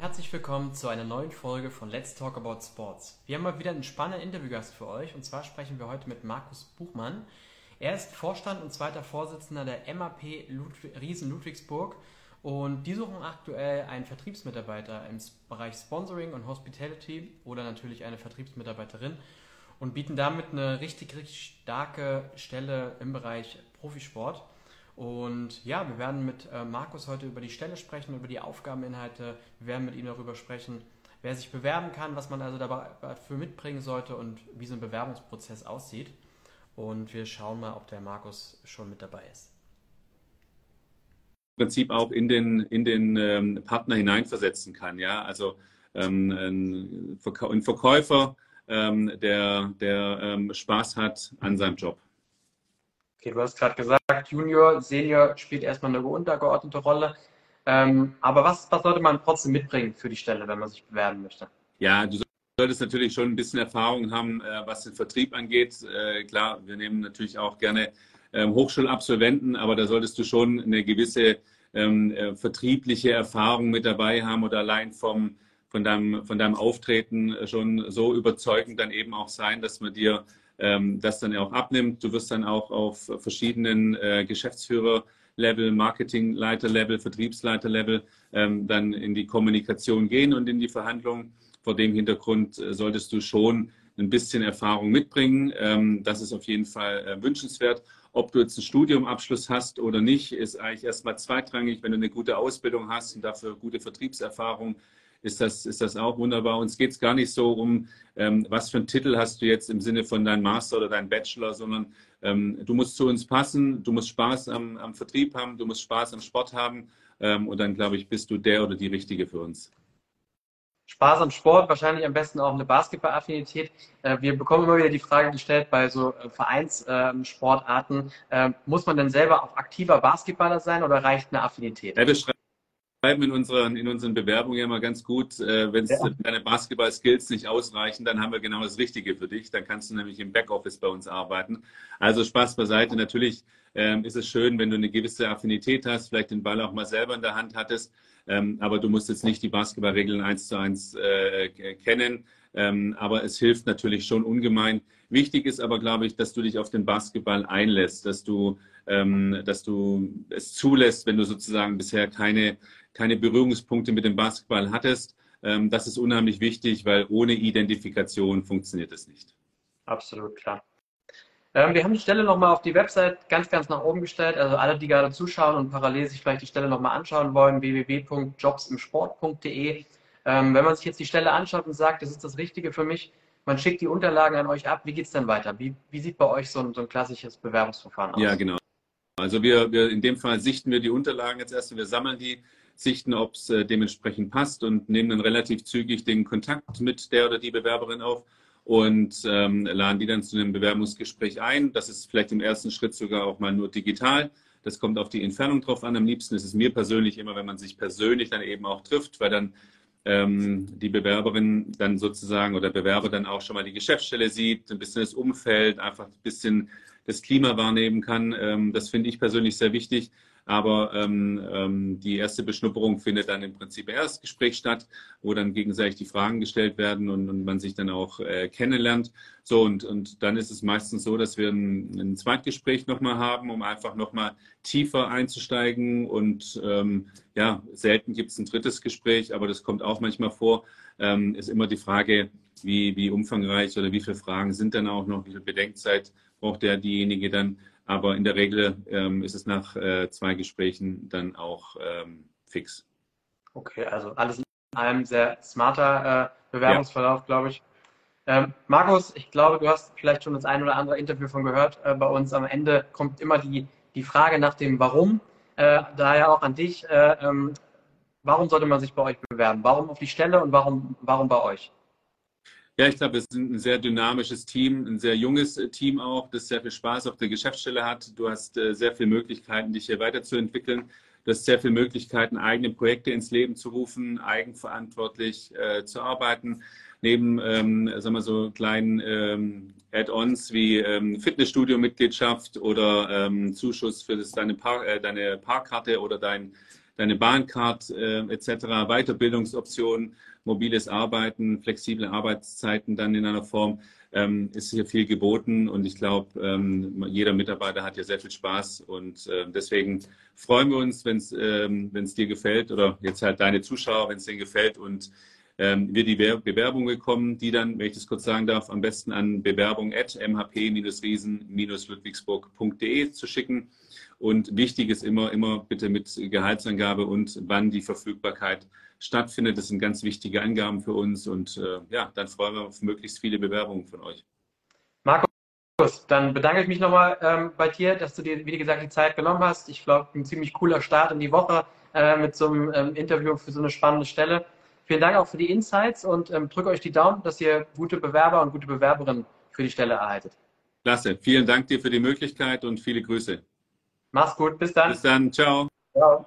herzlich willkommen zu einer neuen Folge von Let's Talk About Sports. Wir haben mal wieder einen spannenden Interviewgast für euch und zwar sprechen wir heute mit Markus Buchmann. Er ist Vorstand und zweiter Vorsitzender der MAP Ludwig, Riesen Ludwigsburg und die suchen aktuell einen Vertriebsmitarbeiter im Bereich Sponsoring und Hospitality oder natürlich eine Vertriebsmitarbeiterin und bieten damit eine richtig, richtig starke Stelle im Bereich Profisport. Und ja, wir werden mit äh, Markus heute über die Stelle sprechen, über die Aufgabeninhalte. Wir werden mit ihm darüber sprechen, wer sich bewerben kann, was man also dafür mitbringen sollte und wie so ein Bewerbungsprozess aussieht. Und wir schauen mal, ob der Markus schon mit dabei ist. Im Prinzip auch in den, in den ähm, Partner hineinversetzen kann. Ja? Also ähm, ein, Verkäufer, ähm, der, der ähm, Spaß hat an seinem Job. Okay, du hast gerade gesagt, Junior, Senior spielt erstmal eine untergeordnete Rolle. Ähm, aber was, was sollte man trotzdem mitbringen für die Stelle, wenn man sich bewerben möchte? Ja, du solltest natürlich schon ein bisschen Erfahrung haben, äh, was den Vertrieb angeht. Äh, klar, wir nehmen natürlich auch gerne ähm, Hochschulabsolventen, aber da solltest du schon eine gewisse ähm, äh, vertriebliche Erfahrung mit dabei haben oder allein vom, von, deinem, von deinem Auftreten schon so überzeugend dann eben auch sein, dass man dir ähm, das dann auch abnimmt. Du wirst dann auch auf verschiedenen äh, Geschäftsführer-Level, Marketingleiter-Level, Vertriebsleiter-Level ähm, dann in die Kommunikation gehen und in die Verhandlungen. Vor dem Hintergrund äh, solltest du schon ein bisschen Erfahrung mitbringen. Ähm, das ist auf jeden Fall äh, wünschenswert. Ob du jetzt einen Studiumabschluss hast oder nicht, ist eigentlich erstmal zweitrangig. Wenn du eine gute Ausbildung hast und dafür gute Vertriebserfahrung ist das, ist das auch wunderbar. Uns geht es gar nicht so um, ähm, was für einen Titel hast du jetzt im Sinne von deinem Master oder deinem Bachelor, sondern ähm, du musst zu uns passen, du musst Spaß am, am Vertrieb haben, du musst Spaß am Sport haben ähm, und dann, glaube ich, bist du der oder die Richtige für uns. Spaß am Sport, wahrscheinlich am besten auch eine Basketball-Affinität. Äh, wir bekommen immer wieder die Frage gestellt bei so äh, Vereinssportarten, ähm, muss man denn selber auch aktiver Basketballer sein oder reicht eine Affinität? Ja, schreiben in unseren, in unseren Bewerbungen ja immer ganz gut, äh, wenn ja. deine Basketball-Skills nicht ausreichen, dann haben wir genau das Richtige für dich. Dann kannst du nämlich im Backoffice bei uns arbeiten. Also Spaß beiseite. Natürlich ähm, ist es schön, wenn du eine gewisse Affinität hast, vielleicht den Ball auch mal selber in der Hand hattest. Ähm, aber du musst jetzt nicht die Basketballregeln eins zu eins äh, kennen. Ähm, aber es hilft natürlich schon ungemein. Wichtig ist aber, glaube ich, dass du dich auf den Basketball einlässt, dass du, ähm, dass du es zulässt, wenn du sozusagen bisher keine keine Berührungspunkte mit dem Basketball hattest. Ähm, das ist unheimlich wichtig, weil ohne Identifikation funktioniert es nicht. Absolut klar. Ähm, wir haben die Stelle nochmal auf die Website ganz, ganz nach oben gestellt. Also alle, die gerade zuschauen und parallel sich vielleicht die Stelle nochmal anschauen wollen, www.jobsimsport.de. Ähm, wenn man sich jetzt die Stelle anschaut und sagt, das ist das Richtige für mich, man schickt die Unterlagen an euch ab, wie geht es dann weiter? Wie, wie sieht bei euch so ein, so ein klassisches Bewerbungsverfahren aus? Ja, genau. Also wir, wir in dem Fall sichten wir die Unterlagen jetzt erst wir sammeln die sichten, ob es äh, dementsprechend passt und nehmen dann relativ zügig den Kontakt mit der oder die Bewerberin auf und ähm, laden die dann zu einem Bewerbungsgespräch ein. Das ist vielleicht im ersten Schritt sogar auch mal nur digital. Das kommt auf die Entfernung drauf an. Am liebsten ist es mir persönlich immer, wenn man sich persönlich dann eben auch trifft, weil dann ähm, die Bewerberin dann sozusagen oder Bewerber dann auch schon mal die Geschäftsstelle sieht, ein bisschen das Umfeld, einfach ein bisschen das Klima wahrnehmen kann. Ähm, das finde ich persönlich sehr wichtig. Aber ähm, ähm, die erste Beschnupperung findet dann im Prinzip erst Gespräch statt, wo dann gegenseitig die Fragen gestellt werden und, und man sich dann auch äh, kennenlernt. So, und, und dann ist es meistens so, dass wir ein, ein Zweitgespräch nochmal haben, um einfach nochmal tiefer einzusteigen. Und ähm, ja, selten gibt es ein drittes Gespräch, aber das kommt auch manchmal vor. Ähm, ist immer die Frage, wie, wie umfangreich oder wie viele Fragen sind dann auch noch, wie viel Bedenkzeit braucht der diejenige dann. Aber in der Regel ähm, ist es nach äh, zwei Gesprächen dann auch ähm, fix. Okay, also alles in allem sehr smarter äh, Bewerbungsverlauf, ja. glaube ich. Ähm, Markus, ich glaube, du hast vielleicht schon das ein oder andere Interview von gehört. Äh, bei uns am Ende kommt immer die, die Frage nach dem Warum. Äh, daher auch an dich. Äh, ähm, warum sollte man sich bei euch bewerben? Warum auf die Stelle und warum, warum bei euch? Ja, ich glaube, wir sind ein sehr dynamisches Team, ein sehr junges äh, Team auch, das sehr viel Spaß auf der Geschäftsstelle hat. Du hast äh, sehr viele Möglichkeiten, dich hier weiterzuentwickeln. Du hast sehr viele Möglichkeiten, eigene Projekte ins Leben zu rufen, eigenverantwortlich äh, zu arbeiten. Neben, ähm, sagen wir so, kleinen ähm, Add-ons wie ähm, Fitnessstudio-Mitgliedschaft oder ähm, Zuschuss für das, deine, Par äh, deine Parkkarte oder dein deine Bahncard äh, etc., Weiterbildungsoptionen, mobiles Arbeiten, flexible Arbeitszeiten dann in einer Form, ähm, ist hier viel geboten. Und ich glaube, ähm, jeder Mitarbeiter hat hier sehr viel Spaß. Und äh, deswegen freuen wir uns, wenn es ähm, dir gefällt oder jetzt halt deine Zuschauer, wenn es denen gefällt. Und ähm, wir die Bewerbung bekommen, die dann, wenn ich das kurz sagen darf, am besten an bewerbung at mhp-riesen-ludwigsburg.de zu schicken. Und wichtig ist immer, immer bitte mit Gehaltsangabe und wann die Verfügbarkeit stattfindet. Das sind ganz wichtige Angaben für uns. Und äh, ja, dann freuen wir uns auf möglichst viele Bewerbungen von euch. Markus, dann bedanke ich mich nochmal ähm, bei dir, dass du dir, wie gesagt, die Zeit genommen hast. Ich glaube, ein ziemlich cooler Start in die Woche äh, mit so einem ähm, Interview für so eine spannende Stelle. Vielen Dank auch für die Insights und ähm, drücke euch die Daumen, dass ihr gute Bewerber und gute Bewerberinnen für die Stelle erhaltet. Klasse. Vielen Dank dir für die Möglichkeit und viele Grüße. Mach's gut. Bis dann. Bis dann. Ciao. Ciao.